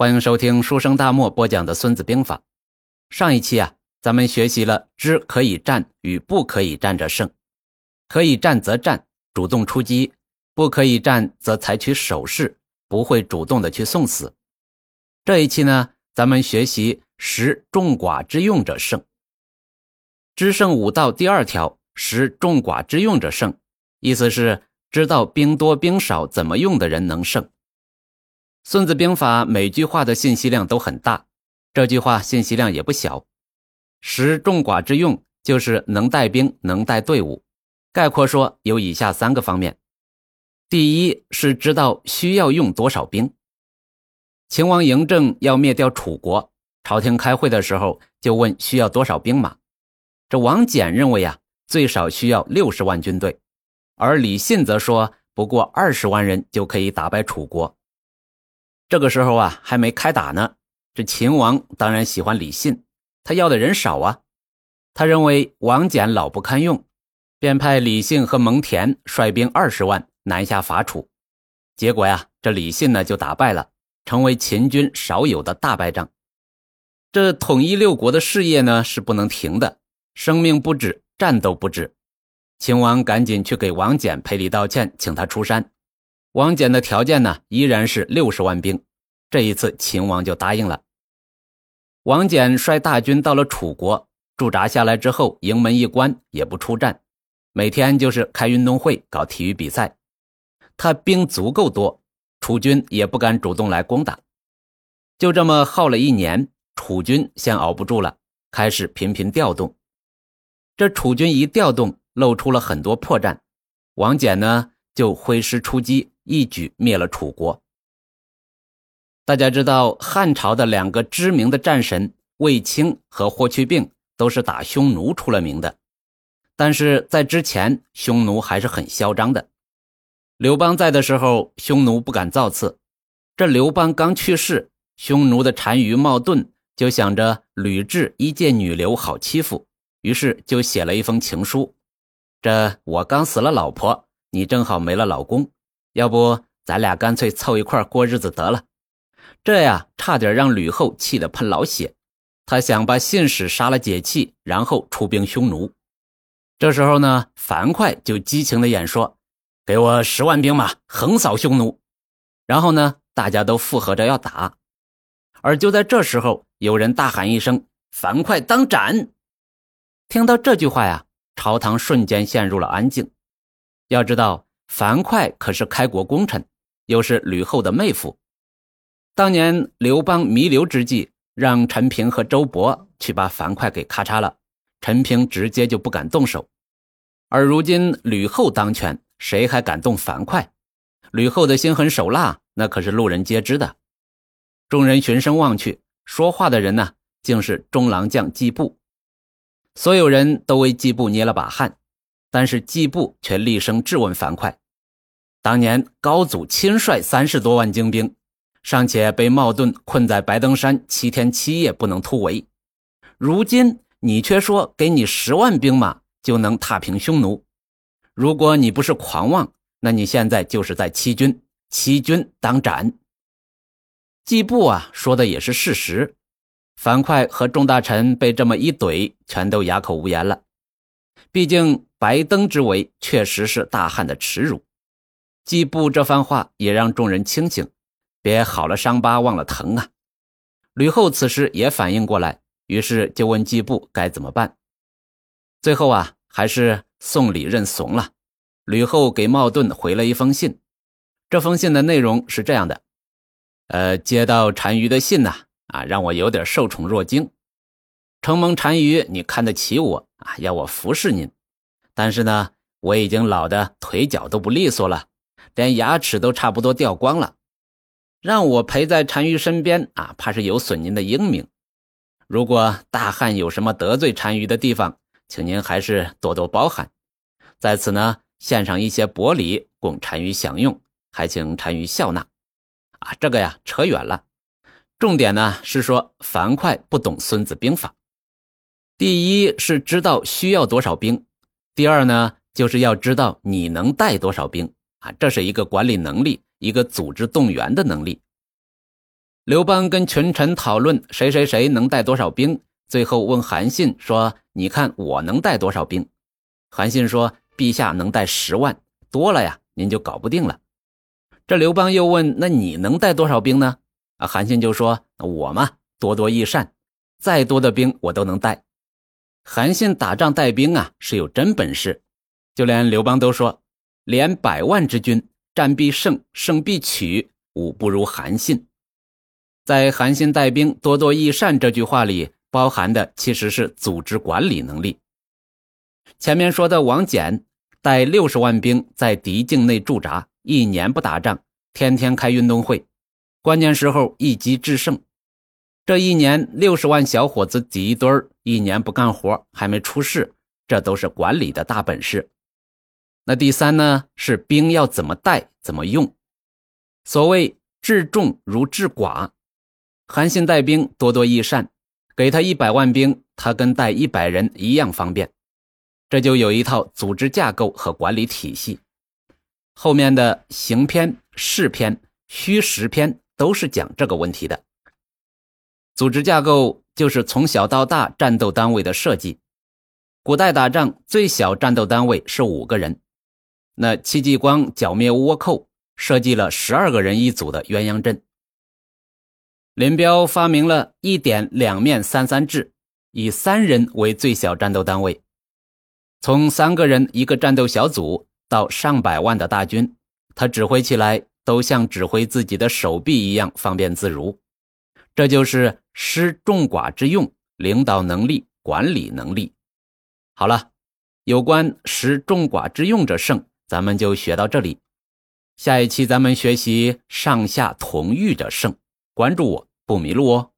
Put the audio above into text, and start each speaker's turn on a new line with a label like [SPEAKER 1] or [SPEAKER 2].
[SPEAKER 1] 欢迎收听书生大漠播讲的《孙子兵法》。上一期啊，咱们学习了知可以战与不可以战者胜，可以战则战，主动出击；不可以战则采取守势，不会主动的去送死。这一期呢，咱们学习识众寡之用者胜。知胜五道第二条，识众寡之用者胜，意思是知道兵多兵少怎么用的人能胜。孙子兵法每句话的信息量都很大，这句话信息量也不小。识众寡之用，就是能带兵，能带队伍。概括说，有以下三个方面：第一是知道需要用多少兵。秦王嬴政要灭掉楚国，朝廷开会的时候就问需要多少兵马。这王翦认为啊，最少需要六十万军队，而李信则说不过二十万人就可以打败楚国。这个时候啊，还没开打呢。这秦王当然喜欢李信，他要的人少啊。他认为王翦老不堪用，便派李信和蒙恬率兵二十万南下伐楚。结果呀，这李信呢就打败了，成为秦军少有的大败仗。这统一六国的事业呢是不能停的，生命不止，战斗不止。秦王赶紧去给王翦赔礼道歉，请他出山。王翦的条件呢，依然是六十万兵。这一次，秦王就答应了。王翦率大军到了楚国，驻扎下来之后，营门一关，也不出战，每天就是开运动会、搞体育比赛。他兵足够多，楚军也不敢主动来攻打。就这么耗了一年，楚军先熬不住了，开始频频调动。这楚军一调动，露出了很多破绽。王翦呢，就挥师出击。一举灭了楚国。大家知道，汉朝的两个知名的战神卫青和霍去病都是打匈奴出了名的，但是在之前，匈奴还是很嚣张的。刘邦在的时候，匈奴不敢造次。这刘邦刚去世，匈奴的单于冒顿就想着吕雉一介女流好欺负，于是就写了一封情书：“这我刚死了老婆，你正好没了老公。”要不咱俩干脆凑一块过日子得了，这呀差点让吕后气得喷老血。他想把信使杀了解气，然后出兵匈奴。这时候呢，樊哙就激情的演说：“给我十万兵马，横扫匈奴。”然后呢，大家都附和着要打。而就在这时候，有人大喊一声：“樊哙当斩！”听到这句话呀，朝堂瞬间陷入了安静。要知道。樊哙可是开国功臣，又是吕后的妹夫。当年刘邦弥留之际，让陈平和周勃去把樊哙给咔嚓了，陈平直接就不敢动手。而如今吕后当权，谁还敢动樊哙？吕后的心狠手辣，那可是路人皆知的。众人循声望去，说话的人呢，竟是中郎将季布。所有人都为季布捏了把汗。但是季布却厉声质问樊哙：“当年高祖亲率三十多万精兵，尚且被冒顿困在白登山七天七夜不能突围，如今你却说给你十万兵马就能踏平匈奴。如果你不是狂妄，那你现在就是在欺君，欺君当斩。”季布啊，说的也是事实。樊哙和众大臣被这么一怼，全都哑口无言了。毕竟。白登之围确实是大汉的耻辱，季布这番话也让众人清醒，别好了伤疤忘了疼啊！吕后此时也反应过来，于是就问季布该怎么办。最后啊，还是送礼认怂了。吕后给冒顿回了一封信，这封信的内容是这样的：呃，接到单于的信呐，啊，让我有点受宠若惊。承蒙单于你看得起我啊，要我服侍您。但是呢，我已经老的腿脚都不利索了，连牙齿都差不多掉光了。让我陪在单于身边啊，怕是有损您的英名。如果大汉有什么得罪单于的地方，请您还是多多包涵。在此呢，献上一些薄礼供单于享用，还请单于笑纳。啊，这个呀扯远了，重点呢是说樊哙不懂《孙子兵法》，第一是知道需要多少兵。第二呢，就是要知道你能带多少兵啊，这是一个管理能力，一个组织动员的能力。刘邦跟群臣讨论谁谁谁能带多少兵，最后问韩信说：“你看我能带多少兵？”韩信说：“陛下能带十万，多了呀，您就搞不定了。”这刘邦又问：“那你能带多少兵呢？”啊，韩信就说：“我嘛，多多益善，再多的兵我都能带。”韩信打仗带兵啊，是有真本事，就连刘邦都说：“连百万之军，战必胜，胜必取，吾不如韩信。”在韩信带兵多多益善这句话里，包含的其实是组织管理能力。前面说的王翦带六十万兵在敌境内驻扎，一年不打仗，天天开运动会，关键时候一击制胜。这一年六十万小伙子挤一堆儿，一年不干活还没出事，这都是管理的大本事。那第三呢，是兵要怎么带，怎么用。所谓治众如治寡。韩信带兵多多益善，给他一百万兵，他跟带一百人一样方便。这就有一套组织架构和管理体系。后面的行篇、事篇、虚实篇都是讲这个问题的。组织架构就是从小到大战斗单位的设计。古代打仗最小战斗单位是五个人，那戚继光剿灭倭寇，设计了十二个人一组的鸳鸯阵。林彪发明了一点两面三三制，以三人为最小战斗单位，从三个人一个战斗小组到上百万的大军，他指挥起来都像指挥自己的手臂一样方便自如。这就是失众寡之用，领导能力、管理能力。好了，有关施众寡之用者胜，咱们就学到这里。下一期咱们学习上下同欲者胜，关注我。不迷路哦。